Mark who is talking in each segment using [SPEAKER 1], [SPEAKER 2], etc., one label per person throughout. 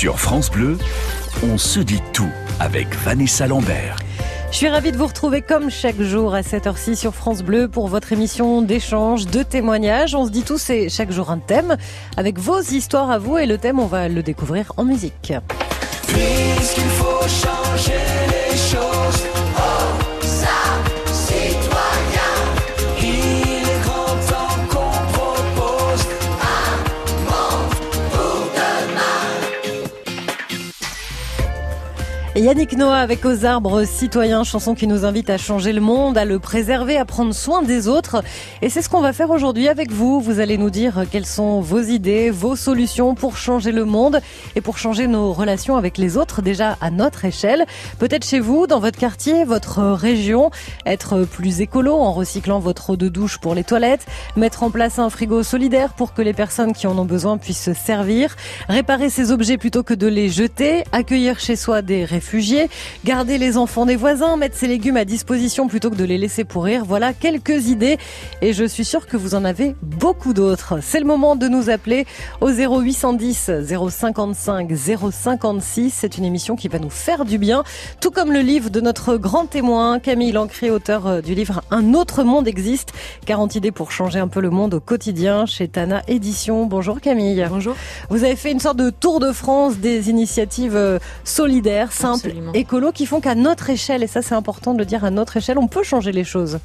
[SPEAKER 1] Sur France Bleu, on se dit tout avec Vanessa Lambert.
[SPEAKER 2] Je suis ravie de vous retrouver comme chaque jour à cette heure-ci sur France Bleu pour votre émission d'échange, de témoignages. On se dit tout, c'est chaque jour un thème avec vos histoires à vous et le thème, on va le découvrir en musique.
[SPEAKER 3] Puisqu'il faut changer les choses.
[SPEAKER 2] Yannick Noah avec Aux arbres citoyens, chanson qui nous invite à changer le monde, à le préserver, à prendre soin des autres. Et c'est ce qu'on va faire aujourd'hui avec vous. Vous allez nous dire quelles sont vos idées, vos solutions pour changer le monde et pour changer nos relations avec les autres, déjà à notre échelle. Peut-être chez vous, dans votre quartier, votre région, être plus écolo en recyclant votre eau de douche pour les toilettes, mettre en place un frigo solidaire pour que les personnes qui en ont besoin puissent se servir, réparer ces objets plutôt que de les jeter, accueillir chez soi des réfugiés, garder les enfants des voisins, mettre ses légumes à disposition plutôt que de les laisser pourrir. Voilà quelques idées et je suis sûre que vous en avez beaucoup d'autres. C'est le moment de nous appeler au 0810 055 056. C'est une émission qui va nous faire du bien, tout comme le livre de notre grand témoin Camille Lancré, auteur euh, du livre Un autre monde existe, 40 idées pour changer un peu le monde au quotidien chez Tana Édition. Bonjour Camille.
[SPEAKER 4] Bonjour.
[SPEAKER 2] Vous avez fait une sorte de tour de France des initiatives euh, solidaires, simples,
[SPEAKER 4] Absolument.
[SPEAKER 2] écolo, qui font qu'à notre échelle, et ça c'est important de le dire, à notre échelle, on peut changer les choses.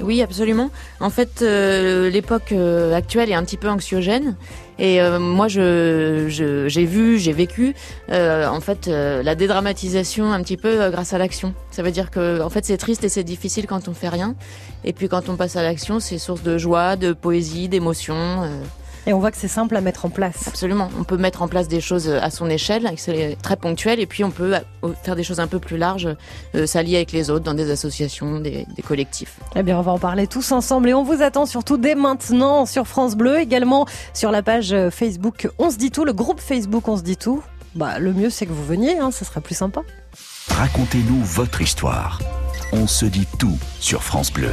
[SPEAKER 4] Oui, absolument. En fait, euh, l'époque euh, actuelle est un petit peu anxiogène. Et euh, moi, je, je- j'ai vu, j'ai vécu, en fait, la dédramatisation un petit peu grâce à l'action. Ça veut dire que, en fait, c'est triste et c'est difficile quand on fait rien. Et puis quand on passe à l'action, c'est source de joie, de poésie, d'émotion. Euh,
[SPEAKER 2] Et on voit que c'est simple à mettre en place.
[SPEAKER 4] absolument. On peut mettre en place des choses à son échelle, c'est très ponctuel, et puis on peut euh, faire des choses un peu plus larges, euh, s'allier avec les autres dans des associations, des, des collectifs.
[SPEAKER 2] Eh bien, on va en parler tous ensemble et on vous attend surtout dès maintenant sur France Bleu, également sur la page euh, Facebook On se dit tout, le groupe Facebook On se dit tout. Bah, le mieux c'est que vous veniez, hein, ça sera plus sympa.
[SPEAKER 1] Racontez-nous votre histoire. On se dit tout sur France Bleu.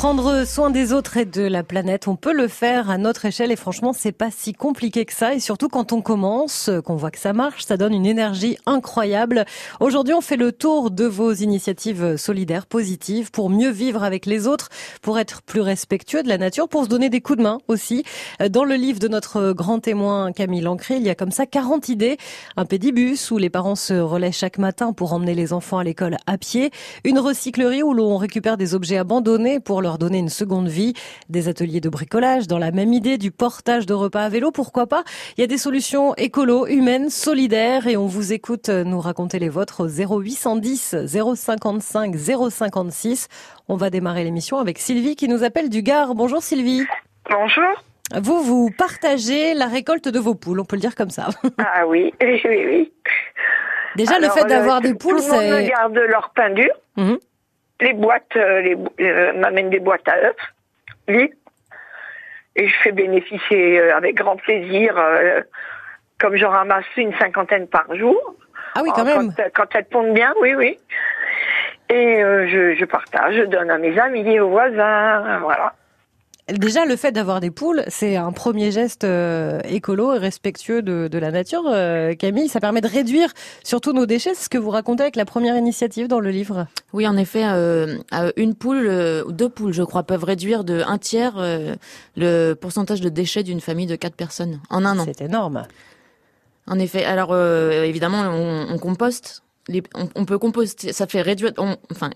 [SPEAKER 2] Prendre soin des autres et de la planète, on peut le faire à notre échelle et franchement, c'est pas si compliqué que ça. Et surtout quand on commence, qu'on voit que ça marche, ça donne une énergie incroyable. Aujourd'hui, on fait le tour de vos initiatives solidaires, positives, pour mieux vivre avec les autres, pour être plus respectueux de la nature, pour se donner des coups de main aussi. Dans le livre de notre grand témoin Camille Lancré, il y a comme ça 40 idées. Un pédibus où les parents se relaient chaque matin pour emmener les enfants à l'école à pied. Une recyclerie où l'on récupère des objets abandonnés pour leur donner une seconde vie. Des ateliers de bricolage dans la même idée, du portage de repas à vélo, pourquoi pas. Il y a des solutions écolo, humaines, solidaires et on vous écoute nous raconter les vôtres au 0810 055 056. On va démarrer l'émission avec Sylvie qui nous appelle du Gard. Bonjour Sylvie.
[SPEAKER 5] Bonjour.
[SPEAKER 2] Vous, vous partagez la récolte de vos poules, on peut le dire comme ça.
[SPEAKER 5] Ah oui, oui, oui.
[SPEAKER 2] Déjà, le fait d'avoir
[SPEAKER 5] euh,
[SPEAKER 2] des poules,
[SPEAKER 5] Tout le monde
[SPEAKER 2] c'est...
[SPEAKER 5] garde leur pain dur.
[SPEAKER 2] Mhm.
[SPEAKER 5] Les boîtes, euh, les, euh, m'amènent des boîtes à œufs, vides. Et je fais bénéficier euh, avec grand plaisir, euh, comme j'en ramasse une cinquantaine par jour.
[SPEAKER 2] Ah oui, quand même.
[SPEAKER 5] Quand, quand elles pondent bien, oui, oui. Et euh, je, je partage, je donne à mes amis, aux voisins, voilà.
[SPEAKER 2] Déjà, le fait d'avoir des poules, c'est un premier geste euh, écolo et respectueux de, de la nature. Euh, Camille, ça permet de réduire surtout nos déchets. C'est ce que vous racontez avec la première initiative dans le livre.
[SPEAKER 4] Oui, en effet, euh, une poule ou deux poules, je crois, peuvent réduire de un tiers le pourcentage de déchets d'une famille de quatre personnes en un an.
[SPEAKER 2] C'est énorme.
[SPEAKER 4] En effet, alors évidemment, on, on composte. Les, on, on peut composter, ça fait réduire. On, enfin,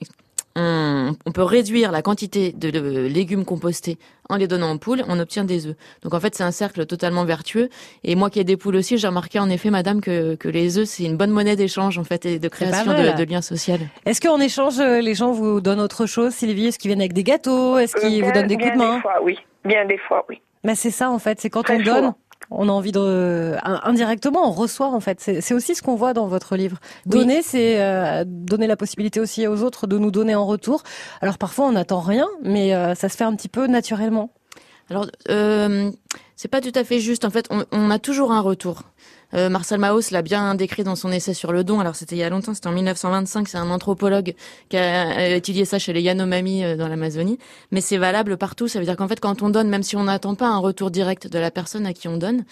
[SPEAKER 4] on, on peut réduire la quantité de, de légumes compostés en les donnant aux poules. On obtient des œufs. Donc en fait, c'est un cercle totalement vertueux. Et moi qui ai des poules aussi, j'ai remarqué en effet, Madame, que, que les œufs c'est une bonne monnaie d'échange en fait et de création
[SPEAKER 2] mal.
[SPEAKER 4] de, de liens sociaux.
[SPEAKER 2] Est-ce qu'en échange, euh, les gens vous donnent autre chose, Sylvie? Est-ce qu'ils viennent avec des gâteaux? Est-ce qu'ils
[SPEAKER 5] Euh,
[SPEAKER 2] vous donnent des coups de main?
[SPEAKER 5] Des fois, oui. Bien des fois, oui.
[SPEAKER 2] Bah, C'est ça, en fait. C'est quand
[SPEAKER 5] Très
[SPEAKER 2] on donne. On a envie de... euh, Indirectement, on reçoit, en fait. C'est aussi ce qu'on voit dans votre livre.
[SPEAKER 4] Oui.
[SPEAKER 2] Donner, c'est euh, donner la possibilité aussi aux autres de nous donner en retour. Alors parfois, on n'attend rien, mais euh, ça se fait un petit peu naturellement.
[SPEAKER 4] Alors, euh, c'est pas tout à fait juste. En fait, on, on a toujours un retour. Euh, Marcel Mauss l'a bien décrit dans son essai sur le don. Alors c'était il y a longtemps, c'était en 1925. C'est un anthropologue qui a euh, étudié ça chez les Yanomami euh, dans l'Amazonie. Mais c'est valable partout. Ça veut dire qu'en fait, quand on donne, même si on n'attend pas un retour direct de la personne à qui on donne,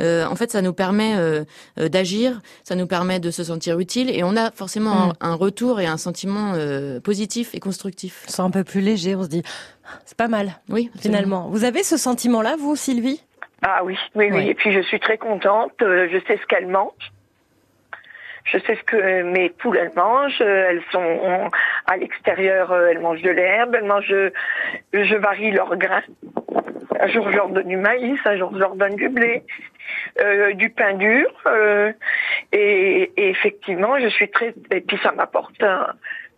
[SPEAKER 4] euh, en fait, ça nous permet euh, euh, d'agir, ça nous permet de se sentir utile, et on a forcément
[SPEAKER 2] Mm.
[SPEAKER 4] un, un retour et un sentiment positif et constructif.
[SPEAKER 2] C'est un peu plus léger, on se dit, c'est pas mal,
[SPEAKER 4] Oui, absolument.
[SPEAKER 2] finalement. Vous avez ce sentiment-là, vous, Sylvie?
[SPEAKER 5] Ah oui, oui, oui. Et puis je suis très contente. euh, je sais ce qu'elles mangent. Je sais ce que mes poules elles mangent. Elles sont à l'extérieur, euh, elles mangent de l'herbe. Elles mangent. euh, Je varie leurs grains. Un jour je leur donne du maïs, un jour je leur donne du blé, euh, du pain dur. euh, et, et effectivement, je suis très. Et puis ça m'apporte. un-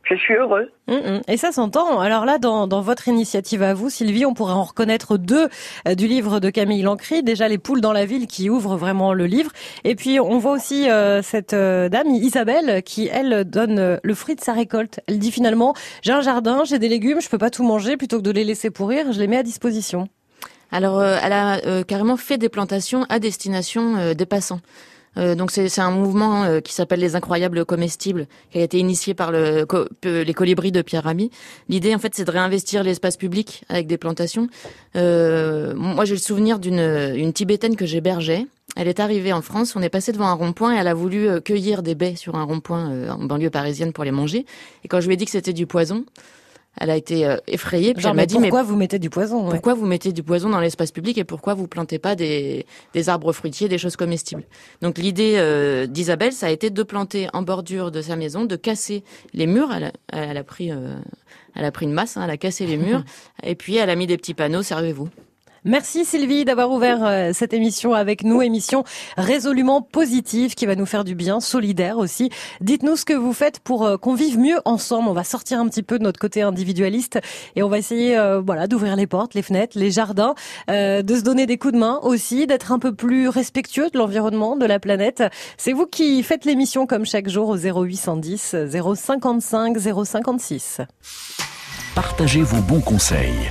[SPEAKER 5] Je suis heureuse.
[SPEAKER 2] Hum, hum. Et ça s'entend. Alors là, dans, dans votre initiative à vous, Sylvie, on pourrait en reconnaître deux euh, du livre de Camille Lancry. Déjà, les poules dans la ville qui ouvrent vraiment le livre. Et puis, on voit aussi euh, cette euh, dame, Isabelle, qui, elle, donne euh, le fruit de sa récolte. Elle dit finalement, j'ai un jardin, j'ai des légumes, je peux pas tout manger. Plutôt que de les laisser pourrir, je les mets à disposition.
[SPEAKER 4] Alors, euh, elle a euh, carrément fait des plantations à destination euh, des passants. Euh, donc c'est un mouvement euh, qui s'appelle les incroyables comestibles, qui a été initié par le, les colibris de Pierre Rabhi. L'idée en fait c'est de réinvestir l'espace public avec des plantations. Euh, moi j'ai le souvenir d'une une tibétaine que j'hébergeais. Elle est arrivée en France, on est passé devant un rond-point et elle a voulu euh, cueillir des baies sur un rond-point euh, en banlieue parisienne pour les manger. Et quand je lui ai dit que c'était du poison, elle a été euh, effrayée. Puis
[SPEAKER 2] Genre,
[SPEAKER 4] elle m'a dit mais
[SPEAKER 2] pourquoi vous mettez du poison ouais?
[SPEAKER 4] pourquoi vous mettez du poison dans l'espace public et pourquoi vous plantez pas des, des arbres fruitiers, des choses comestibles? Donc l'idée euh, d'Isabelle, ça a été de planter en bordure de sa maison, de casser les murs. Elle a, elle a pris, euh, elle a pris une masse, hein, elle a cassé les murs et puis elle a mis des petits panneaux. Servez-vous.
[SPEAKER 2] Merci Sylvie d'avoir ouvert euh, cette émission avec nous, émission résolument positive qui va nous faire du bien, solidaire aussi. Dites-nous ce que vous faites pour euh, qu'on vive mieux ensemble. On va sortir un petit peu de notre côté individualiste et on va essayer euh, voilà d'ouvrir les portes, les fenêtres, les jardins, euh, de se donner des coups de main aussi, d'être un peu plus respectueux de l'environnement, de la planète. C'est vous qui faites l'émission comme chaque jour au 0810 055 056.
[SPEAKER 1] Partagez vos bons conseils.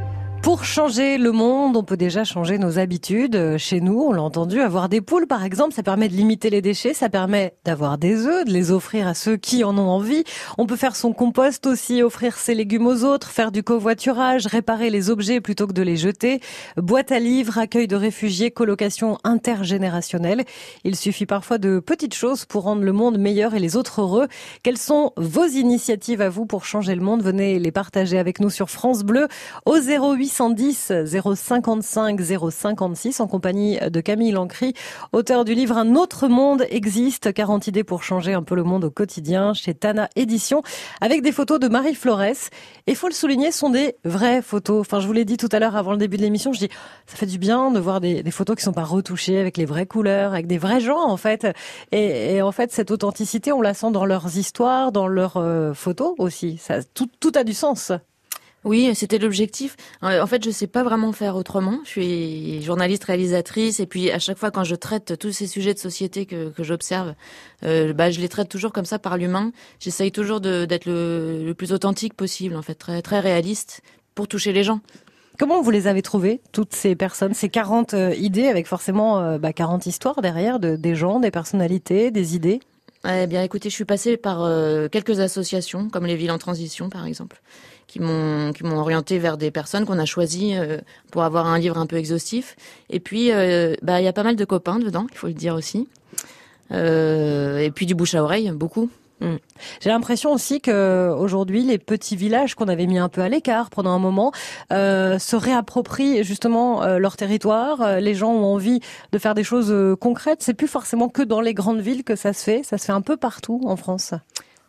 [SPEAKER 2] Pour changer le monde, on peut déjà changer nos habitudes. Euh, Chez nous, on l'a entendu, avoir des poules, par exemple, ça permet de limiter les déchets, ça permet d'avoir des œufs, de les offrir à ceux qui en ont envie. On peut faire son compost aussi, offrir ses légumes aux autres, faire du covoiturage, réparer les objets plutôt que de les jeter. Boîte à livres, accueil de réfugiés, colocation intergénérationnelle. Il suffit parfois de petites choses pour rendre le monde meilleur et les autres heureux. Quelles sont vos initiatives à vous pour changer le monde? Venez les partager avec nous sur France Bleu au 0810 055 056 en compagnie de Camille Lancry, auteur du livre Un autre monde existe, 40 idées pour changer un peu le monde au quotidien chez Tana Édition avec des photos de Marie Flores. Et faut le souligner, sont des vraies photos. Enfin, je vous l'ai dit tout à l'heure avant le début de l'émission, je dis, ça fait du bien de voir des, photos qui sont pas retouchées avec les vraies couleurs, avec des vrais gens, en fait. Et, en fait, cette authenticité, on la sent dans leurs histoires, dans leurs euh, photos aussi. Ça, tout a du sens.
[SPEAKER 4] Oui, c'était l'objectif. Euh, En fait, je sais pas vraiment faire autrement. Je suis journaliste, réalisatrice, et puis à chaque fois quand je traite tous ces sujets de société que, que j'observe, euh, bah, je les traite toujours comme ça par l'humain. J'essaye toujours d'être le, le plus authentique possible, en fait, très, très réaliste, pour toucher les gens.
[SPEAKER 2] Comment vous les avez trouvées, toutes ces personnes, ces 40 euh, idées, avec forcément euh, bah, 40 histoires derrière, de, des gens, des personnalités, des idées?
[SPEAKER 4] Eh bien, écoutez, je suis passée par quelques associations, comme les villes en transition, par exemple, qui m'ont qui m'ont orienté vers des personnes qu'on a choisies euh, pour avoir un livre un peu exhaustif. Et puis, euh, bah, il y a pas mal de copains dedans, il faut le dire aussi. Euh, et puis du bouche à oreille, beaucoup.
[SPEAKER 2] J'ai l'impression aussi que aujourd'hui, les petits villages qu'on avait mis un peu à l'écart pendant un moment euh, se réapproprient justement euh, leur territoire. Euh, Les gens ont envie de faire des choses euh, concrètes. C'est plus forcément que dans les grandes villes que ça se fait. Ça se fait un peu partout en France.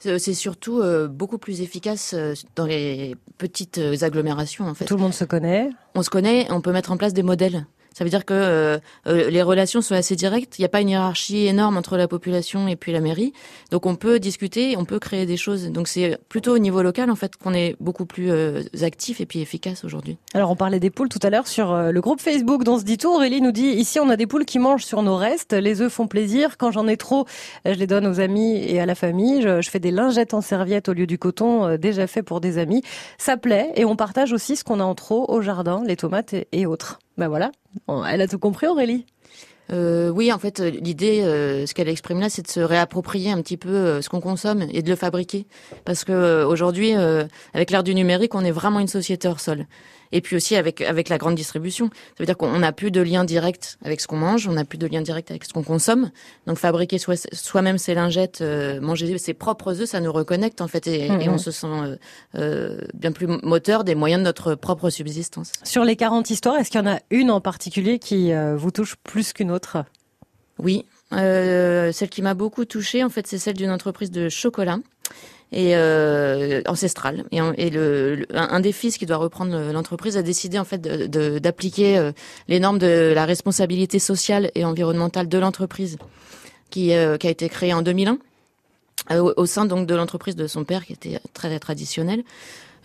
[SPEAKER 4] C'est c'est surtout euh, beaucoup plus efficace euh, dans les petites euh, agglomérations, en fait.
[SPEAKER 2] Tout le monde se connaît.
[SPEAKER 4] on se connaît, on peut mettre en place des modèles. Ça veut dire que euh, euh, les relations sont assez directes. Il n'y a pas une hiérarchie énorme entre la population et puis la mairie. Donc on peut discuter, on peut créer des choses. Donc c'est plutôt au niveau local en fait qu'on est beaucoup plus euh, actif et puis efficace aujourd'hui.
[SPEAKER 2] Alors on parlait des poules tout à l'heure sur le groupe Facebook dont se dit tout. Aurélie nous dit ici on a des poules qui mangent sur nos restes. Les œufs font plaisir. Quand j'en ai trop, je les donne aux amis et à la famille. Je, fais des lingettes en serviette au lieu du coton déjà fait pour des amis. Ça plaît et on partage aussi ce qu'on a en trop au jardin, les tomates et autres. Ben voilà, elle a tout compris Aurélie.
[SPEAKER 4] Euh, oui, en fait, euh, l'idée, euh, ce qu'elle exprime là, c'est de se réapproprier un petit peu ce qu'on consomme et de le fabriquer. Parce que aujourd'hui, avec l'ère du numérique, on est vraiment une société hors sol. Et puis aussi avec avec la grande distribution, ça veut dire qu'on n'a plus de lien direct avec ce qu'on mange, on n'a plus de lien direct avec ce qu'on consomme. Donc fabriquer soi- soi-même ses lingettes, euh, manger ses propres œufs, ça nous reconnecte en fait, et, et
[SPEAKER 2] Mhm.
[SPEAKER 4] on se sent euh, euh, bien plus moteur des moyens de notre propre subsistance.
[SPEAKER 2] Sur les 40 histoires, est-ce qu'il y en a une en particulier qui vous touche plus qu'une autre?
[SPEAKER 4] Oui, celle qui m'a beaucoup touchée, en fait, c'est celle d'une entreprise de chocolat et euh, ancestrale. Et, le, un des fils qui doit reprendre l'entreprise a décidé en fait d'appliquer euh, les normes de la responsabilité sociale et environnementale de l'entreprise, qui, euh, qui a été créée en 2001 euh, au, au sein donc de l'entreprise de son père, qui était très traditionnelle.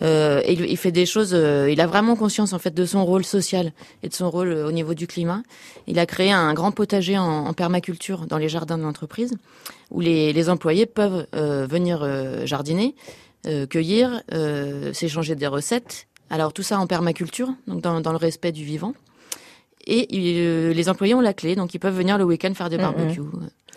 [SPEAKER 4] Euh, il, il fait des choses. euh, il a vraiment conscience en fait de son rôle social et de son rôle euh, au niveau du climat. Il a créé un grand potager en, en permaculture dans les jardins de l'entreprise, où les, les employés peuvent euh, venir euh, jardiner, euh, cueillir, euh, s'échanger des recettes. Alors tout ça en permaculture, donc dans, dans le respect du vivant. Et il- euh, les employés ont la clé, donc ils peuvent venir le week-end faire des
[SPEAKER 2] Mhm.
[SPEAKER 4] barbecues.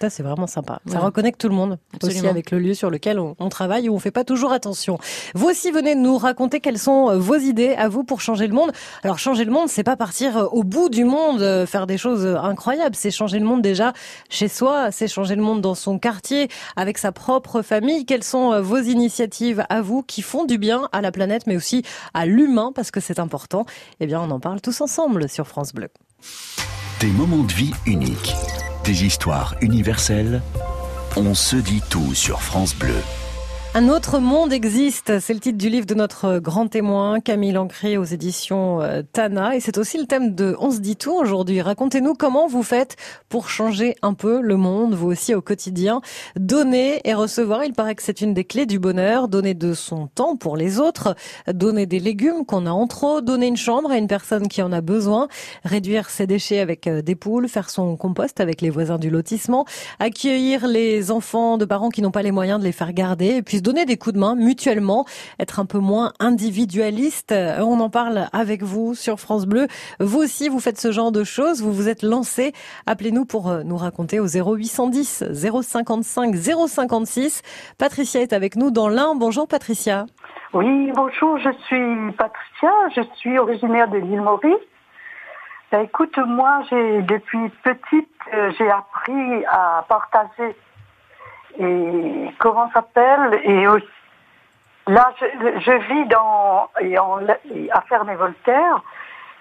[SPEAKER 2] Ça, c'est vraiment sympa. Ça reconnecte tout le monde aussi avec le lieu sur lequel on, on travaille où on fait pas toujours attention. Vous aussi venez nous raconter quelles sont euh, vos idées à vous pour changer le monde. Alors changer le monde, c'est pas partir euh, au bout du monde, euh, faire des choses incroyables. C'est changer le monde déjà chez soi. C'est changer le monde dans son quartier, avec sa propre famille. Quelles sont vos initiatives à vous qui font du bien à la planète, mais aussi à l'humain parce que c'est important? Eh bien, on en parle tous ensemble sur France Bleu.
[SPEAKER 1] Des moments de vie uniques, des histoires universelles. On se dit tout sur France Bleu.
[SPEAKER 2] Un autre monde existe, c'est le titre du livre de notre grand témoin, Camille Ancré aux éditions euh, Tana. Et c'est aussi le thème de On se dit tout aujourd'hui. Racontez-nous comment vous faites pour changer un peu le monde, vous aussi au quotidien. Donner et recevoir, il paraît que c'est une des clés du bonheur. Donner de son temps pour les autres, donner des légumes qu'on a en trop, donner une chambre à une personne qui en a besoin, réduire ses déchets avec euh, des poules, faire son compost avec les voisins du lotissement, accueillir les enfants de parents qui n'ont pas les moyens de les faire garder puis donner des coups de main mutuellement, être un peu moins individualiste. Euh, On en parle avec vous sur France Bleu. Vous aussi, vous faites ce genre de choses, vous vous êtes lancé. Appelez-nous pour euh, nous raconter au 0810 055 056. Patricia est avec nous dans l'Ain. Bonjour Patricia.
[SPEAKER 6] Oui, bonjour, je suis Patricia, je suis originaire de l'île Maurice. Ben, écoute, moi, j'ai depuis petite, euh, j'ai appris à partager. Et comment s'appelle Et aussi, là, je, je vis dans et en, et à Ferney-Voltaire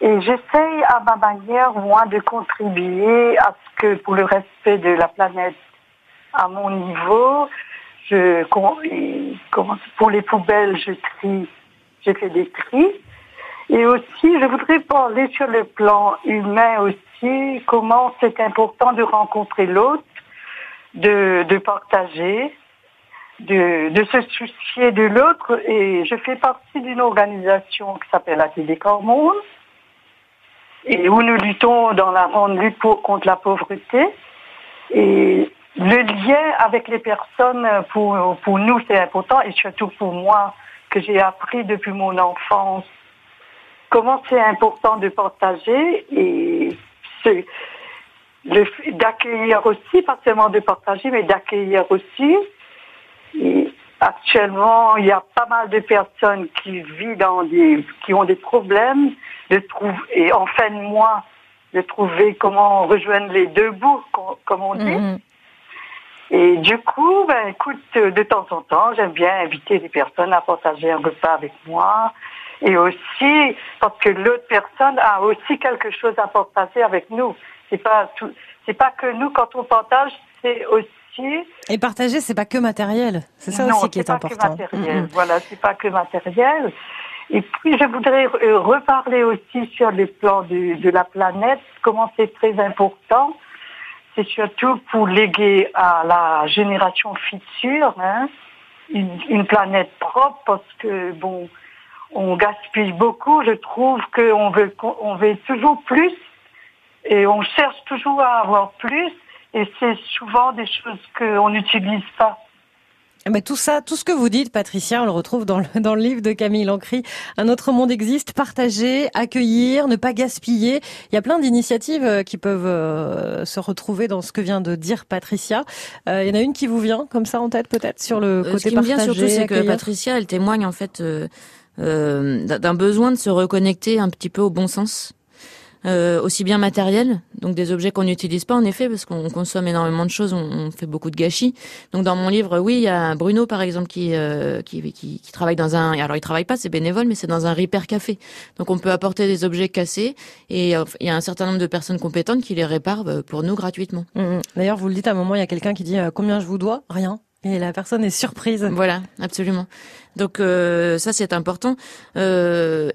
[SPEAKER 6] et j'essaye à ma manière, moi, de contribuer à ce que pour le respect de la planète à mon niveau, je, pour les poubelles, je trie, je fais des tris. Et aussi, je voudrais parler sur le plan humain aussi, comment c'est important de rencontrer l'autre, de, de partager, de, de se soucier de l'autre. Et je fais partie d'une organisation qui s'appelle ATD Hormones, et où nous luttons dans la grande lutte pour- contre la pauvreté. Et le lien avec les personnes, pour, pour nous, c'est important, et surtout pour moi, que j'ai appris depuis mon enfance, comment c'est important de partager et d'accueillir aussi, pas seulement de partager, mais d'accueillir aussi. Et actuellement, il y a pas mal de personnes qui vivent dans des, qui ont des problèmes de trouver, et en fin de mois, de trouver comment rejoindre les deux bouts, com- comme on dit.
[SPEAKER 2] Mhm.
[SPEAKER 6] Et du coup, ben, écoute, de temps en temps, j'aime bien inviter des personnes à partager un repas avec moi. Et aussi, parce que l'autre personne a aussi quelque chose à partager avec nous. C'est pas tout, c'est pas que nous, quand on partage, c'est aussi
[SPEAKER 2] Et partager, c'est pas que matériel. C'est ça
[SPEAKER 6] non,
[SPEAKER 2] aussi qui
[SPEAKER 6] c'est
[SPEAKER 2] est
[SPEAKER 6] pas
[SPEAKER 2] important.
[SPEAKER 6] Que matériel.
[SPEAKER 2] Mhm.
[SPEAKER 6] Voilà, c'est pas que matériel. Et puis, je voudrais euh, reparler aussi sur le plan du- de la planète, comment c'est très important. C'est surtout pour léguer à la génération future hein, une, une planète propre, parce que bon, on gaspille beaucoup. Je trouve qu'on veut, on veut toujours plus et on cherche toujours à avoir plus. Et c'est souvent des choses qu'on n'utilise pas.
[SPEAKER 2] Eh ben, tout ça, tout ce que vous dites, Patricia, on le retrouve dans le, dans le livre de Camille Lancry. Un autre monde existe, partager, accueillir, ne pas gaspiller. Il y a plein d'initiatives euh, qui peuvent euh, se retrouver dans ce que vient de dire Patricia. Euh, il y en a une qui vous vient comme ça en tête peut-être sur le
[SPEAKER 4] Euh,
[SPEAKER 2] côté
[SPEAKER 4] Ce qui me vient surtout, c'est que Patricia, elle témoigne en fait euh, euh, d'un d'un besoin de se reconnecter un petit peu au bon sens. Euh, aussi bien matériel, donc des objets qu'on n'utilise pas en effet, parce qu'on consomme énormément de choses, on, on fait beaucoup de gâchis. Donc dans mon livre, oui, il y a Bruno par exemple qui, euh, qui, qui, qui travaille dans un, alors il travaille pas, c'est bénévole, mais c'est dans un repair café. Donc on peut apporter des objets cassés et euh, il y a un certain nombre de personnes compétentes qui les réparent euh, pour nous gratuitement.
[SPEAKER 2] Mhm. D'ailleurs, vous le dites à un moment, il y a quelqu'un qui dit euh, combien je vous dois? Rien. Et la personne est surprise.
[SPEAKER 4] Voilà, absolument. Donc euh, ça c'est important. Euh,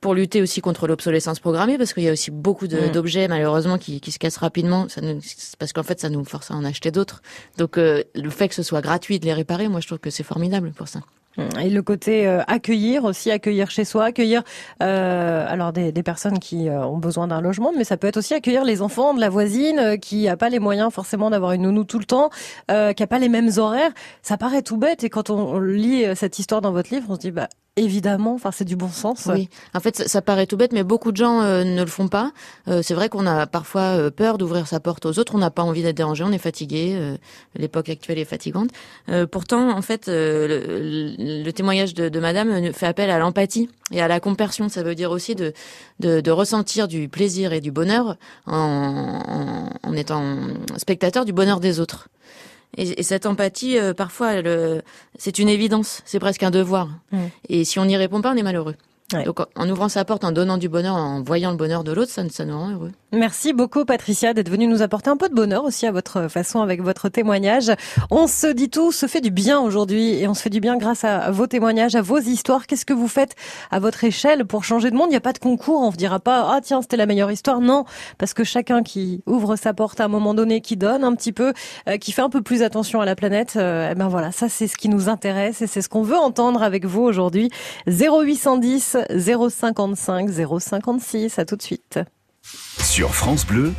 [SPEAKER 4] pour lutter aussi contre l'obsolescence programmée, parce qu'il y a aussi beaucoup
[SPEAKER 2] Mm.
[SPEAKER 4] d'objets malheureusement qui, qui se cassent rapidement, ça nous, parce qu'en fait ça nous force à en acheter d'autres. Donc euh, le fait que ce soit gratuit de les réparer, moi je trouve que c'est formidable pour ça.
[SPEAKER 2] Et le côté euh, accueillir aussi, accueillir chez soi, accueillir euh, alors des, des personnes qui euh, ont besoin d'un logement, mais ça peut être aussi accueillir les enfants de la voisine euh, qui a pas les moyens forcément d'avoir une nounou tout le temps, euh, qui a pas les mêmes horaires. Ça paraît tout bête et quand on, lit euh, cette histoire dans votre livre, on se dit bah évidemment, enfin c'est du bon sens.
[SPEAKER 4] Oui, en fait ça, paraît tout bête, mais beaucoup de gens euh, ne le font pas. Euh, c'est vrai qu'on a parfois euh, peur d'ouvrir sa porte aux autres, on n'a pas envie d'être dérangé, on est fatigué. euh, L'époque actuelle est fatigante. Pourtant, en fait, le, le témoignage de, Madame fait appel à l'empathie et à la compersion. Ça veut dire aussi de, de, de ressentir du plaisir et du bonheur en, en étant spectateur du bonheur des autres. Et, et cette empathie, euh, parfois, euh, c'est une évidence, c'est presque un devoir.
[SPEAKER 2] Mm.
[SPEAKER 4] Et si on n'y répond pas, on est malheureux. Donc en- ouvrant sa porte, en donnant du bonheur, en voyant le bonheur de l'autre, ça, ça nous rend heureux.
[SPEAKER 2] Merci beaucoup Patricia d'être venue nous apporter un peu de bonheur aussi à votre façon avec votre témoignage. On se dit tout, se fait du bien aujourd'hui et on se fait du bien grâce à vos témoignages, à vos histoires. Qu'est-ce que vous faites à votre échelle pour changer de monde? Il n'y a pas de concours, on ne dira pas ah tiens c'était la meilleure histoire. Non, parce que chacun qui ouvre sa porte à un moment donné, qui donne un petit peu, euh, qui fait un peu plus attention à la planète, euh, eh ben voilà, ça c'est ce qui nous intéresse et c'est ce qu'on veut entendre avec vous aujourd'hui. 0810 055 056. À tout de suite.
[SPEAKER 1] Sur France Bleu,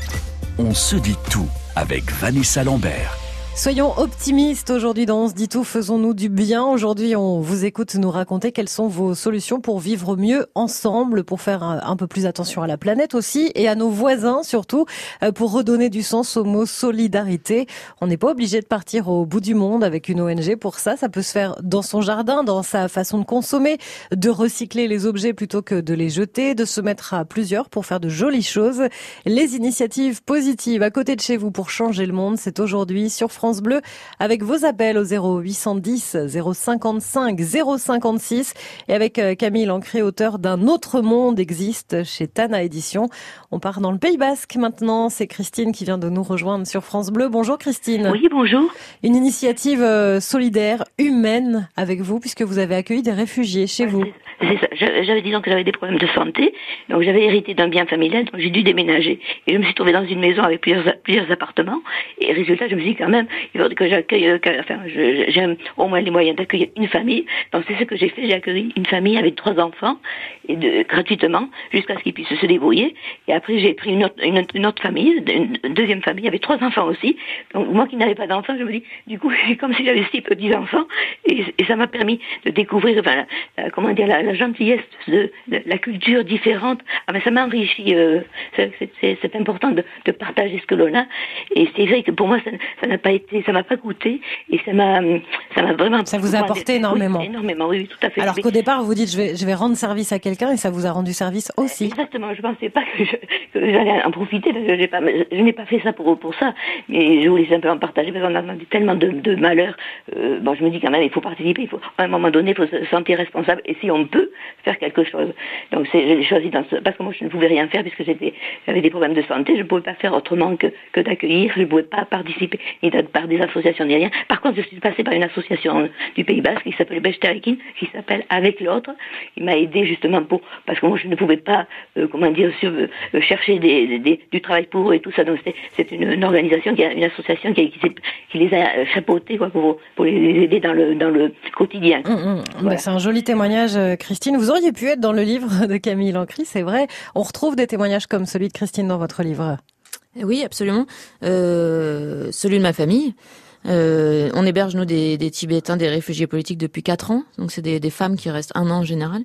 [SPEAKER 1] on se dit tout avec Vanessa Lambert.
[SPEAKER 2] Soyons optimistes aujourd'hui dans On se dit tout, faisons-nous du bien. Aujourd'hui, on vous écoute nous raconter quelles sont vos solutions pour vivre mieux ensemble, pour faire un, peu plus attention à la planète aussi et à nos voisins surtout, euh, pour redonner du sens au mot solidarité. On n'est pas obligé de partir au bout du monde avec une ONG pour ça. Ça peut se faire dans son jardin, dans sa façon de consommer, de recycler les objets plutôt que de les jeter, de se mettre à plusieurs pour faire de jolies choses. Les initiatives positives à côté de chez vous pour changer le monde, c'est aujourd'hui sur France Bleu avec vos appels au 0810 055 056 et avec euh, Camille Lancré, auteur d'un autre monde existe chez Tana Édition. On part dans le Pays Basque maintenant. C'est Christine qui vient de nous rejoindre sur France Bleu. Bonjour Christine.
[SPEAKER 7] Oui, bonjour.
[SPEAKER 2] Une initiative euh, solidaire, humaine avec vous puisque vous avez accueilli des réfugiés chez vous.
[SPEAKER 7] C'est ça. J'avais j'avais disons que j'avais des problèmes de santé, donc j'avais hérité d'un bien familial, donc j'ai dû déménager. Et je me suis trouvée dans une maison avec plusieurs, plusieurs appartements. Et résultat, je me suis dit quand même, il faudrait que j'accueille, euh, enfin, j'ai au moins les moyens d'accueillir une famille. Donc c'est ce que j'ai fait. J'ai accueilli une famille avec trois enfants et de, gratuitement jusqu'à ce qu'ils puissent se débrouiller. Et après, j'ai pris une autre, une, autre- famille, une, deuxième famille avec trois enfants aussi. Donc moi qui n'avais pas d'enfants, je me dis, du coup, c'est comme si j'avais six petits enfants. Et, ça m'a permis de découvrir, enfin, la- comment dire, la, gentillesse de, la culture différente. Ah, mais ça m'a enrichi. euh, c'est- important de, de partager ce que l'on a. Et c'est vrai que pour moi, ça n'a pas été, ça m'a pas coûté. Et ça m'a, ça m'a vraiment.
[SPEAKER 2] Ça vous a apporté
[SPEAKER 7] Oui,
[SPEAKER 2] énormément.
[SPEAKER 7] énormément, oui, tout à fait.
[SPEAKER 2] Alors
[SPEAKER 7] Oui.
[SPEAKER 2] qu'au départ, vous dites je vais, je vais rendre service à quelqu'un et ça vous a rendu service aussi.
[SPEAKER 7] Exactement, je pensais pas que je- que j'allais en profiter parce que j'ai pas, je n'ai pas fait ça pour, pour ça, mais je voulais simplement partager parce qu'on a demandé tellement de, de malheurs. Euh, bon, je me dis quand même, il faut participer, il faut, à un moment donné, il faut se sentir responsable et si on peut faire quelque chose. Donc j'ai choisi dans ce, parce que moi je ne pouvais rien faire puisque j'étais, j'avais des problèmes de santé, je ne pouvais pas faire autrement que, que d'accueillir, je ne pouvais pas participer ni par des associations ni rien. Par contre, je suis passée par une association du Pays Basque qui s'appelle Bechtarikin, qui s'appelle Avec l'autre. Il m'a aidé justement pour, parce que moi je ne pouvais pas, euh, comment dire, sur- euh, chercher des, des- des- du travail pour eux et tout ça. Donc c'est, une, une organisation, qui a, une association qui, qui, s'est- qui les a euh, chapeautés quoi, pour, pour les aider dans le, dans le quotidien. Voilà.
[SPEAKER 2] Bah, c'est un joli témoignage, euh, Christine. Vous auriez pu être dans le livre de Camille Lancry, c'est vrai. On retrouve des témoignages comme celui de Christine dans votre livre.
[SPEAKER 4] Oui, absolument. Euh, celui de ma famille. Euh, on héberge nous des, Tibétains, des réfugiés politiques depuis quatre ans. Donc c'est des femmes qui restent un an en général.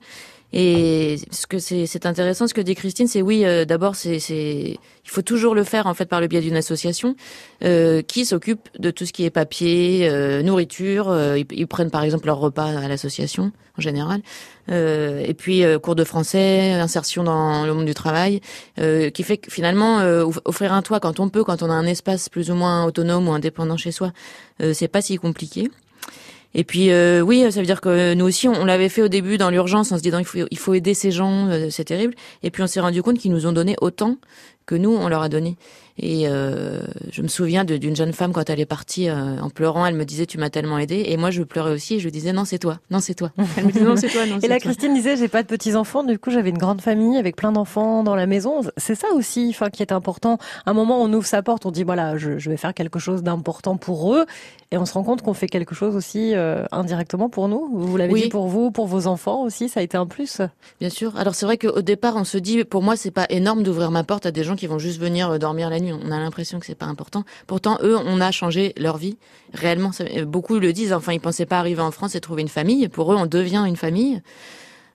[SPEAKER 4] Et ce que c'est intéressant, ce que dit Christine, c'est oui, euh, d'abord, c'est il faut toujours le faire en fait par le biais d'une association euh, qui s'occupe de tout ce qui est papier, euh, nourriture. ils, ils prennent par exemple leur repas à l'association en général. Et puis cours de français, insertion dans le monde du travail, qui fait que finalement off- offrir un toit quand on peut, quand on a un espace plus ou moins autonome ou indépendant chez soi, c'est pas si compliqué. Et puis euh, oui, ça veut dire que nous aussi, on, l'avait fait au début dans l'urgence en se disant il faut, il faut aider ces gens, euh, c'est terrible. Et puis on s'est rendu compte qu'ils nous ont donné autant que nous on leur a donné. Et euh, je me souviens d'une jeune femme quand elle est partie euh, en pleurant, elle me disait tu m'as tellement aidé. Et moi je pleurais aussi et je disais non c'est toi, non c'est toi. Elle me disait non c'est toi, non
[SPEAKER 2] Et là,
[SPEAKER 4] toi.
[SPEAKER 2] Christine disait, j'ai pas de petits enfants. Du coup, j'avais une grande famille avec plein d'enfants dans la maison. C'est ça aussi, enfin, qui est important. À un moment, on ouvre sa porte, on dit voilà, je, je vais faire quelque chose d'important pour eux, et on se rend compte qu'on fait quelque chose aussi euh, indirectement pour nous. Vous l'avez
[SPEAKER 4] Oui.
[SPEAKER 2] dit pour vous, pour vos enfants aussi, ça a été un plus.
[SPEAKER 4] Bien sûr. Alors c'est vrai qu'au départ, on se dit, pour moi, c'est pas énorme d'ouvrir ma porte à des gens qui vont juste venir euh, dormir la nuit. On a l'impression que c'est pas important. Pourtant, eux, on a changé leur vie réellement. Euh, Beaucoup le disent. Enfin, ils pensaient pas arriver en France et trouver une famille. Pour eux, on devient une famille.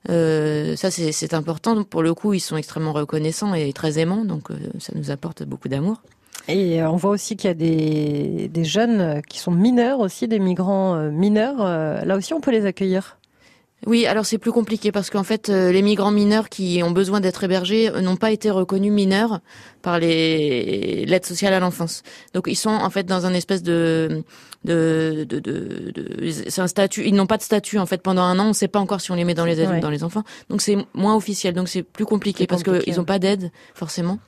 [SPEAKER 4] Euh, ça, c'est important. Pour le coup, ils sont extrêmement reconnaissants et très aimants. Donc, ça nous apporte beaucoup d'amour.
[SPEAKER 2] Et on voit aussi qu'il y a des, jeunes qui sont mineurs aussi, des migrants mineurs. Là aussi, on peut les accueillir.
[SPEAKER 4] Oui, alors c'est plus compliqué parce qu'en fait, euh, les migrants mineurs qui ont besoin d'être hébergés euh, n'ont pas été reconnus mineurs par les l'aide sociale à l'enfance. Donc ils sont en fait dans un espèce de de de, de, de- c'est un statut. Ils n'ont pas de statut en fait pendant un an. On ne sait pas encore si on les met dans les adultes,
[SPEAKER 2] Ouais.
[SPEAKER 4] dans les enfants. Donc c'est moins officiel. Donc c'est plus compliqué parce qu'ils n'ont pas d'aide forcément.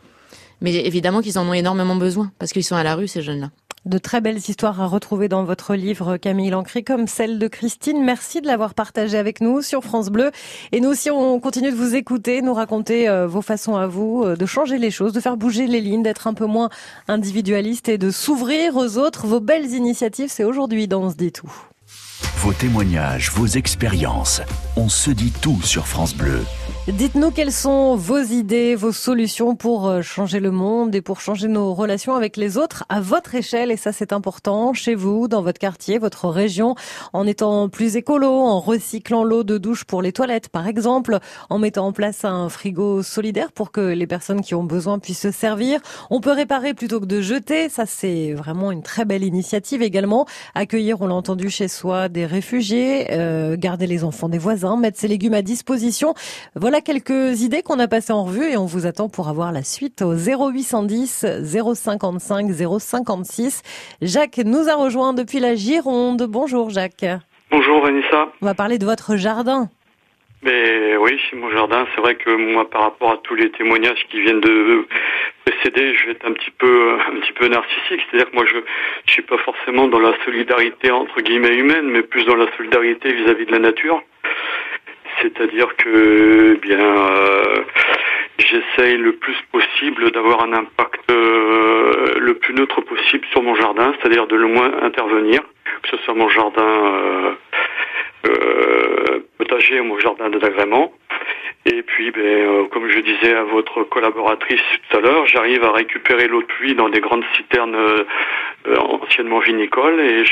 [SPEAKER 4] Mais évidemment qu'ils en ont énormément besoin parce qu'ils sont à la rue ces jeunes-là.
[SPEAKER 2] De très belles histoires à retrouver dans votre livre, Camille Lancry, comme celle de Christine. Merci de l'avoir partagée avec nous sur France Bleu. Et nous aussi, on continue de vous écouter, nous raconter euh, vos façons à vous euh, de changer les choses, de faire bouger les lignes, d'être un peu moins individualiste et de s'ouvrir aux autres. Vos belles initiatives, c'est aujourd'hui dans On se dit tout.
[SPEAKER 1] Vos témoignages, vos expériences. On se dit tout sur France Bleu.
[SPEAKER 2] Dites-nous quelles sont vos idées, vos solutions pour euh, changer le monde et pour changer nos relations avec les autres à votre échelle. Et ça, c'est important chez vous, dans votre quartier, votre région, en étant plus écolo, en recyclant l'eau de douche pour les toilettes, par exemple, en mettant en place un frigo solidaire pour que les personnes qui ont besoin puissent se servir. On peut réparer plutôt que de jeter. Ça, c'est vraiment une très belle initiative également. Accueillir, on l'a entendu chez soi, des réfugiés, euh, garder les enfants des voisins, mettre ses légumes à disposition. Quelques idées qu'on a passées en revue et on vous attend pour avoir la suite au 0810 055 056. Jacques nous a rejoint depuis la Gironde. Bonjour Jacques.
[SPEAKER 8] Bonjour Vanessa.
[SPEAKER 2] On va parler de votre jardin.
[SPEAKER 8] Mais oui, c'est mon jardin. C'est vrai que moi, par rapport à tous les témoignages qui viennent de précéder, je vais être un petit peu, un petit peu narcissique. C'est-à-dire que moi, je, je suis pas forcément dans la solidarité entre guillemets humaine, mais plus dans la solidarité vis-à-vis de la nature. C'est-à-dire que, eh bien, euh, j'essaye le plus possible d'avoir un impact euh, le plus neutre possible sur mon jardin, c'est-à-dire de le moins intervenir, que ce soit mon jardin euh, potager ou mon jardin d'agrément. Et puis, ben, comme je disais à votre collaboratrice tout à l'heure, j'arrive à récupérer l'eau de pluie dans des grandes citernes anciennement vinicoles et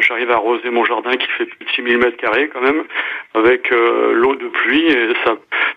[SPEAKER 8] j'arrive à arroser mon jardin qui fait plus de 6000 mètres carrés quand même avec euh, l'eau de pluie et ça,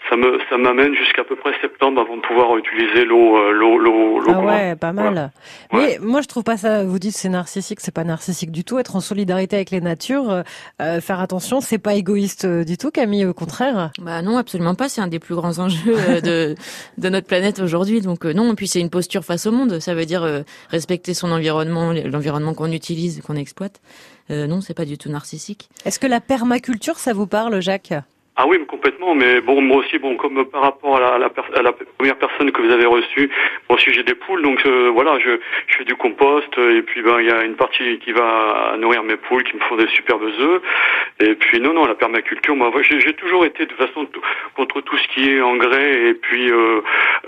[SPEAKER 8] ça me, ça m'amène jusqu'à peu près septembre avant de pouvoir utiliser l'eau, euh, l'eau, l'eau, l'eau
[SPEAKER 2] Ah ouais, pas mal. Mais moi, je trouve pas ça. Vous dites c'est narcissique, c'est pas narcissique du tout. Être en solidarité avec les natures, euh, euh, faire attention, c'est pas égoïste euh, du tout, Camille. Au contraire.
[SPEAKER 4] Bah non, absolument pas. C'est un des plus grands enjeux euh, de, de notre planète aujourd'hui. Donc euh, non, et puis c'est une posture face au monde. Ça veut dire euh, respecter son environnement, l'environnement qu'on utilise, qu'on exploite. Euh, non, c'est pas du tout narcissique.
[SPEAKER 2] Est-ce que la permaculture, ça vous parle, Jacques?
[SPEAKER 8] Ah oui, mais complètement. Mais bon, moi aussi, bon, comme par rapport à la, à la, à la première personne que vous avez reçue, moi aussi j'ai des poules, donc euh, voilà, je, je fais du compost et puis ben il y a une partie qui va nourrir mes poules, qui me font des superbes œufs. Et puis non, non, la permaculture, moi, j'ai toujours été de façon contre tout ce qui est engrais et puis euh,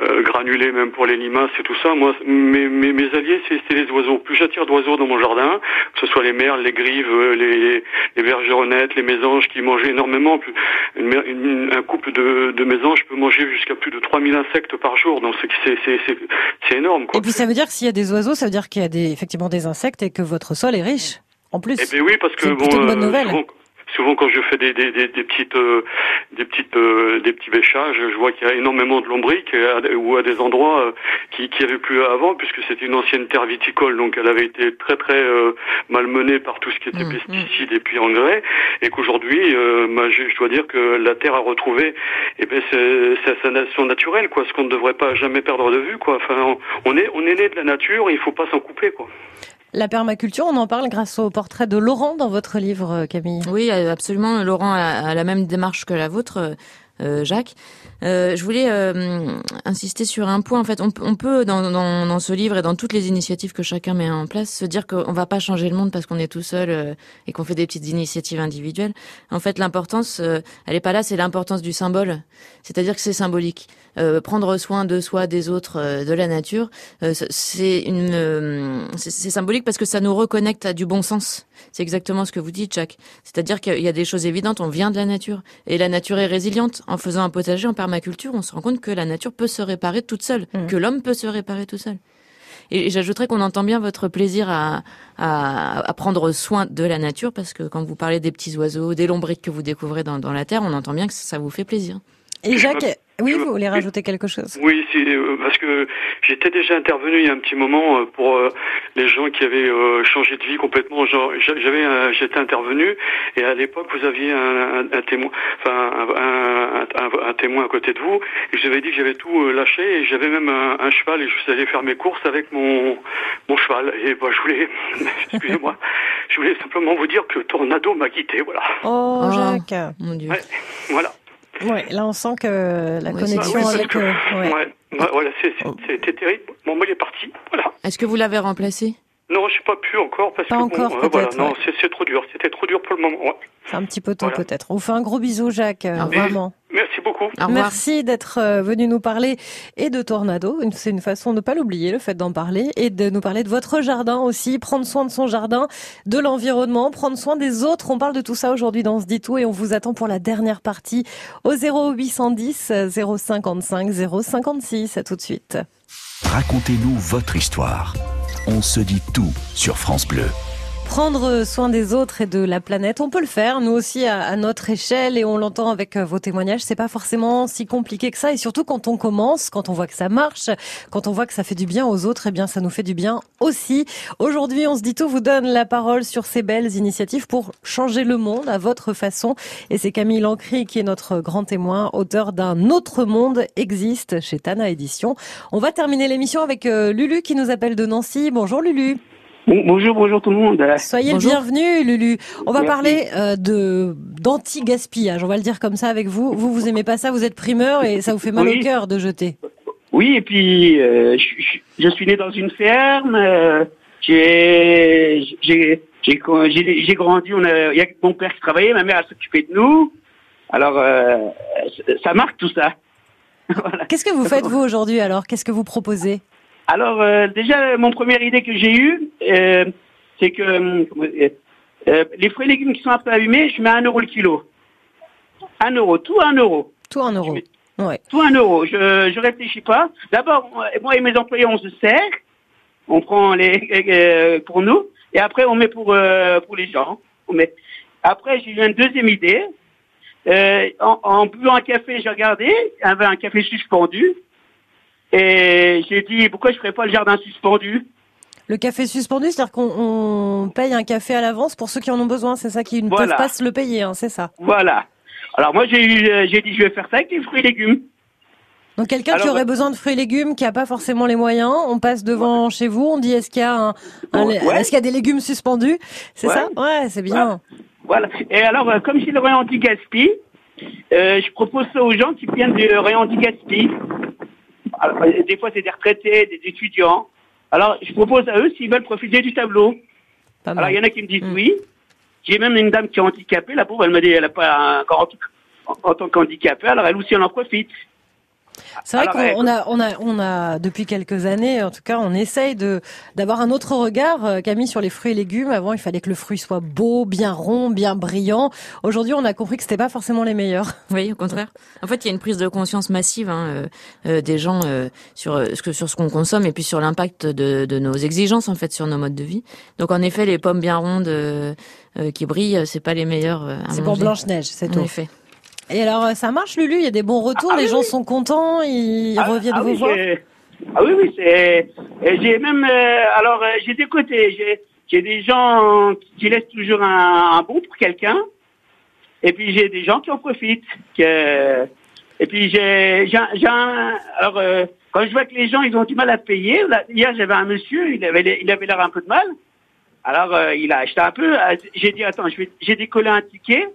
[SPEAKER 8] euh, granulé même pour les limaces et tout ça. Moi, mes, mes, alliés, c'est c'est les oiseaux. Plus j'attire d'oiseaux dans mon jardin, que ce soit les merles, les grives, euh, les, les bergeronnettes, les mésanges qui mangent énormément, plus une, une- un couple de, de mésanges peut manger jusqu'à plus de 3000 insectes par jour. Donc c'est c'est c'est c'est c'est énorme quoi.
[SPEAKER 2] Et puis ça veut dire que s'il y a des oiseaux, ça veut dire qu'il y a des, effectivement des insectes et que votre sol est riche. En plus.
[SPEAKER 8] Eh bien oui, parce que
[SPEAKER 2] C'est
[SPEAKER 8] bon,
[SPEAKER 2] une bonne
[SPEAKER 8] euh,
[SPEAKER 2] nouvelle.
[SPEAKER 8] souvent, souvent quand je fais des des des, des petites euh, des petites euh, des petits bêchages, je vois qu'il y a énormément de lombriques euh, ou à des endroits euh, qui qui avaient plus avant, puisque c'était une ancienne terre viticole, donc elle avait été très très euh, malmenée par tout ce qui était
[SPEAKER 4] Mm,
[SPEAKER 8] pesticides et puis engrais, et qu'aujourd'hui, euh, bah, je, je dois dire que la terre a retrouvé, eh ben c'est c'est sa nation naturelle, quoi, ce qu'on ne devrait pas jamais perdre de vue, quoi. Enfin, on, on est on est né de la nature, et il faut pas s'en couper, quoi.
[SPEAKER 2] La permaculture, on en parle grâce au portrait de Laurent dans votre livre, euh, Camille.
[SPEAKER 4] Oui, euh, absolument. Laurent a, la même démarche que la vôtre, euh, Jacques. Euh, je voulais euh, insister sur un point. En fait, on, peut- on peut dans, dans, dans ce livre et dans toutes les initiatives que chacun met en place se dire qu'on va pas changer le monde parce qu'on est tout seul euh, et qu'on fait des petites initiatives individuelles. En fait, l'importance, euh, elle est pas là. C'est l'importance du symbole. C'est-à-dire que c'est symbolique. Euh, prendre soin de soi, des autres, de la nature, c'est c'est symbolique parce que ça nous reconnecte à du bon sens. C'est exactement ce que vous dites, Jacques. C'est-à-dire qu'il y a des choses évidentes. On vient de la nature et la nature est résiliente. En faisant un potager en permaculture, on se rend compte que la nature peut se réparer toute seule,
[SPEAKER 2] Mm.
[SPEAKER 4] que l'homme peut se réparer tout seul. Et et j'ajouterais qu'on entend bien votre plaisir à, à, à prendre soin de la nature parce que quand vous parlez des petits oiseaux, des lombriques que vous découvrez dans, dans la terre, on entend bien que ça vous fait plaisir.
[SPEAKER 2] Et Jacques, oui, vous voulez rajouter quelque chose?
[SPEAKER 8] Oui, c'est euh, parce que j'étais déjà intervenu il y a un petit moment euh, pour euh, les gens qui avaient changé de vie complètement. J'avais, j'étais intervenu et à l'époque vous aviez un, un- un témoin, enfin un, un- un- un témoin à côté de vous et je vous avais dit que j'avais tout lâché et j'avais même un, un cheval et je suis allé faire mes courses avec mon mon cheval et bah, je voulais, excusez-moi, je voulais simplement vous dire que Tornado m'a quitté, voilà,
[SPEAKER 2] Oh,
[SPEAKER 4] Oh.
[SPEAKER 2] Jacques.
[SPEAKER 4] Mon Dieu.
[SPEAKER 8] Voilà.
[SPEAKER 2] Ouais, là on sent que la
[SPEAKER 4] Ouais,
[SPEAKER 2] connexion
[SPEAKER 8] Bah oui,
[SPEAKER 2] avec.
[SPEAKER 8] que-
[SPEAKER 2] euh, ouais.
[SPEAKER 8] ouais, bah, voilà, c'est- c'était terrible. Bon, moi il est parti, voilà.
[SPEAKER 4] Est-ce que vous l'avez remplacé?
[SPEAKER 8] Non, je n'ai pas pu encore parce
[SPEAKER 2] Pas
[SPEAKER 8] que
[SPEAKER 2] encore,
[SPEAKER 8] bon, euh, voilà,
[SPEAKER 2] peut-être,
[SPEAKER 8] non,
[SPEAKER 2] ouais.
[SPEAKER 8] c'est trop dur. C'était trop dur pour le moment.
[SPEAKER 2] Un petit peu tôt
[SPEAKER 8] Voilà.
[SPEAKER 2] peut-être. On vous fait un gros bisou, Jacques. euh, vraiment.
[SPEAKER 8] Merci beaucoup.
[SPEAKER 2] Merci d'être euh, venu nous parler et de Tornado. C'est une façon de ne pas l'oublier, le fait d'en parler, et de nous parler de votre jardin aussi, prendre soin de son jardin, de l'environnement, prendre soin des autres. On parle de tout ça aujourd'hui dans Ce dit tout et on vous attend pour la dernière partie au 0810 055 056. À tout de suite.
[SPEAKER 1] Racontez-nous votre histoire. On se dit tout sur France Bleu.
[SPEAKER 2] Prendre soin des autres et de la planète, on peut le faire, nous aussi à, notre échelle, et on l'entend avec euh, vos témoignages. C'est pas forcément si compliqué que ça, et surtout quand on commence, quand on voit que ça marche, quand on voit que ça fait du bien aux autres, eh bien ça nous fait du bien aussi. Aujourd'hui, on se dit tout vous donne la parole sur ces belles initiatives pour changer le monde à votre façon. Et c'est Camille Lancry qui est notre grand témoin, auteur d'un autre monde existe chez Tana Édition. On va terminer l'émission avec euh, Lulu qui nous appelle de Nancy. Bonjour Lulu.
[SPEAKER 9] Bon- bonjour, bonjour tout le monde.
[SPEAKER 2] Soyez
[SPEAKER 4] Bonjour.
[SPEAKER 2] le bienvenu, Lulu. On va
[SPEAKER 9] Merci.
[SPEAKER 2] parler euh, de d'anti-gaspillage. On va le dire comme ça avec vous. Vous, vous aimez pas ça, vous êtes primeur et ça vous fait mal
[SPEAKER 9] Oui.
[SPEAKER 2] au cœur de jeter.
[SPEAKER 9] Oui, et puis euh, je, je- je suis né dans une ferme. euh, j'ai j'ai grandi. On a, il y a mon père qui travaillait, ma mère s'occupait de nous. Alors ça marque tout ça. voilà.
[SPEAKER 2] Qu'est-ce que vous faites vous aujourd'hui alors? Qu'est-ce que vous proposez?
[SPEAKER 9] Alors euh, déjà mon première idée que j'ai eue, euh, c'est que euh, les fruits et légumes qui sont un peu abîmés, je mets un euro le kilo. Un euro, tout un euro.
[SPEAKER 2] Tout un euro. Ouais.
[SPEAKER 9] Tout un euro. Je je réfléchis pas. D'abord, moi et mes employés, on se sert. On prend les euh, pour nous et après on met pour euh, pour les gens. On met. Après, j'ai eu une deuxième idée. Euh, en, en buvant un café, j'ai regardé, il y avait un café suspendu. Et j'ai dit, pourquoi je ferais pas le jardin suspendu?
[SPEAKER 2] Le café suspendu, c'est-à-dire qu'on on paye un café à l'avance pour ceux qui en ont besoin. C'est ça qui ne
[SPEAKER 9] Voilà.
[SPEAKER 2] peuvent pas se le payer, hein, c'est ça.
[SPEAKER 9] Voilà. Alors moi, j'ai euh, j'ai dit, je vais faire ça avec les fruits et légumes.
[SPEAKER 2] Donc quelqu'un qui aurait besoin de fruits et légumes, qui a pas forcément les moyens, on passe devant chez vous, on dit est-ce qu'il y a un, un-
[SPEAKER 9] Ouais.
[SPEAKER 2] est-ce qu'il y a des légumes suspendus? C'est
[SPEAKER 9] Ouais.
[SPEAKER 2] ça? Ouais, c'est bien.
[SPEAKER 9] Voilà. Et alors, euh, comme c'est le rayon anti-gaspi, euh, je propose ça aux gens qui viennent du rayon anti-gaspi. Alors, euh, des fois, c'est des retraités, des étudiants. Alors, je propose à eux s'ils veulent profiter du tableau. Alors, il y en a qui me disent
[SPEAKER 2] Mm.
[SPEAKER 9] oui. J'ai même une dame qui est handicapée. La pauvre, elle m'a dit, elle n'a pas encore en, en tant qu'handicapée. Alors, elle aussi, elle en profite.
[SPEAKER 2] C'est vrai qu'on a, on a, on a depuis quelques années, en tout cas, on essaye de d'avoir un autre regard, euh, Camille, sur les fruits et légumes. Avant, il fallait que le fruit soit beau, bien rond, bien brillant. Aujourd'hui, on a compris que c'était pas forcément les meilleurs.
[SPEAKER 4] Oui, au contraire. En fait, il y a une prise de conscience massive hein, euh, euh, des gens euh, sur euh, ce que sur ce qu'on consomme et puis sur l'impact de, de nos exigences en fait sur nos modes de vie. Donc en effet, les pommes bien rondes euh, euh, qui brillent, c'est pas les meilleures. euh, à
[SPEAKER 2] C'est pour
[SPEAKER 4] manger.
[SPEAKER 2] Blanche Neige, c'est
[SPEAKER 4] En
[SPEAKER 2] tout.
[SPEAKER 4] effet.
[SPEAKER 2] Et alors, euh, ça marche, Lulu? Il y a des bons retours,
[SPEAKER 9] Ah,
[SPEAKER 2] les
[SPEAKER 9] oui,
[SPEAKER 2] gens
[SPEAKER 9] oui.
[SPEAKER 2] sont contents, ils
[SPEAKER 9] Ah,
[SPEAKER 2] reviennent
[SPEAKER 9] ah
[SPEAKER 2] vous
[SPEAKER 9] oui,
[SPEAKER 2] voir?
[SPEAKER 9] Ah oui, oui, c'est. J'ai même. euh, alors, euh, j'ai des côtés. J'ai j'ai des gens qui laissent toujours un, un bon pour quelqu'un. Et puis, j'ai des gens qui en profitent. Que... Et puis, j'ai j'ai un-. Alors, euh, quand je vois que les gens, ils ont du mal à payer. Là, hier, j'avais un monsieur, il avait il avait l'air un peu de mal. Alors, euh, il a acheté un peu. Euh, J'ai dit, attends, je vais- j'ai décollé un ticket.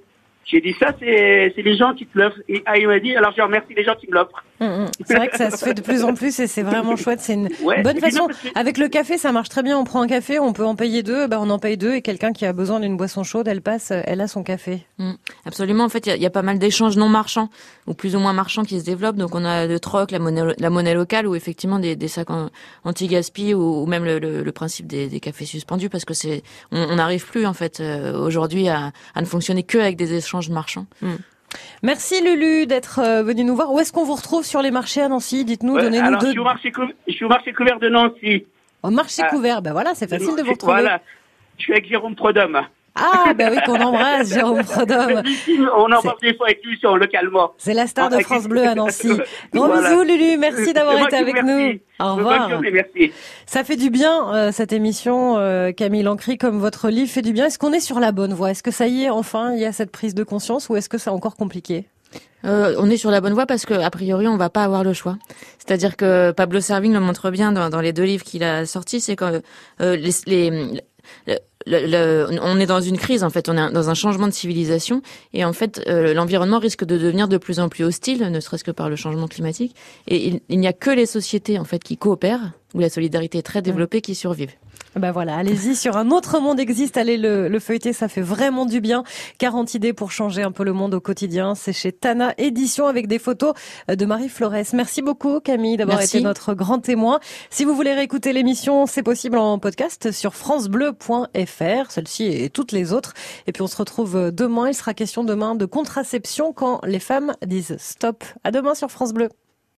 [SPEAKER 9] J'ai dit, ça, c'est les gens qui te l'offrent. Et ah, dit, alors je remercie les gens qui me l'offrent.
[SPEAKER 2] Hum, hum. C'est vrai que ça se fait de plus en plus et c'est vraiment chouette. C'est une
[SPEAKER 9] Ouais.
[SPEAKER 2] bonne façon.
[SPEAKER 9] non, parce que-
[SPEAKER 2] Avec le café, ça marche très bien. On prend un café, on peut en payer deux. Ben, on en paye deux et quelqu'un qui a besoin d'une boisson chaude, elle passe, elle a son café.
[SPEAKER 4] Mm. Absolument. En fait, il y a- il y, a pas mal d'échanges non marchands ou plus ou moins marchands qui se développent. Donc, on a le troc, la monnaie, la monnaie locale ou effectivement des, des sacs anti-gaspi ou, ou même le, le- le principe des, des cafés suspendus parce que c'est, on n'arrive plus en fait euh, aujourd'hui à, à ne fonctionner que avec des échanges marchands.
[SPEAKER 2] Merci Lulu d'être euh, venu nous voir. Où est-ce qu'on vous retrouve sur les marchés à Nancy? Dites-nous,
[SPEAKER 9] Ouais,
[SPEAKER 2] donnez-nous deux.
[SPEAKER 9] je suis au marché, cou- je suis au marché couvert de Nancy.
[SPEAKER 2] Au marché
[SPEAKER 9] Ah.
[SPEAKER 2] couvert, ben voilà, c'est facile de vous retrouver.
[SPEAKER 9] Voilà. Je suis avec Jérôme Prodhomme.
[SPEAKER 2] Ah, ben oui, qu'on embrasse, Jérôme Prodhomme.
[SPEAKER 9] On parle des fois avec lui sur localement.
[SPEAKER 2] C'est la star de France Bleu à Nancy. Gros
[SPEAKER 9] Voilà.
[SPEAKER 2] bisous Lulu, merci d'avoir été avec nous. Au revoir.
[SPEAKER 9] journée, merci.
[SPEAKER 2] Ça fait du bien, euh, cette émission, euh, Camille Lancry, comme votre livre fait du bien. Est-ce qu'on est sur la bonne voie? Est-ce que ça y est, enfin, il y a cette prise de conscience ou est-ce que c'est encore compliqué?
[SPEAKER 4] Euh, on est sur la bonne voie parce que a priori on va pas avoir le choix. C'est-à-dire que Pablo Servigne le montre bien dans, dans les deux livres qu'il a sortis, c'est que euh, les, les- le- le- le- on est dans une crise en fait, on est dans un changement de civilisation et en fait euh, l'environnement risque de devenir de plus en plus hostile, ne serait-ce que par le changement climatique. Et il, il n'y a que les sociétés en fait qui coopèrent où la solidarité est très développée qui survivent.
[SPEAKER 2] Ben voilà, allez-y sur un autre monde existe, allez le, le feuilleter, ça fait vraiment du bien. 40 idées pour changer un peu le monde au quotidien, c'est chez Tana Édition avec des photos de Marie Flores. Merci beaucoup Camille d'avoir été notre grand témoin. Si vous voulez réécouter l'émission, c'est possible en podcast sur francebleu.fr, celle-ci et toutes les autres. Et puis on se retrouve demain, il sera question demain de contraception quand les femmes disent stop. À demain sur France Bleu.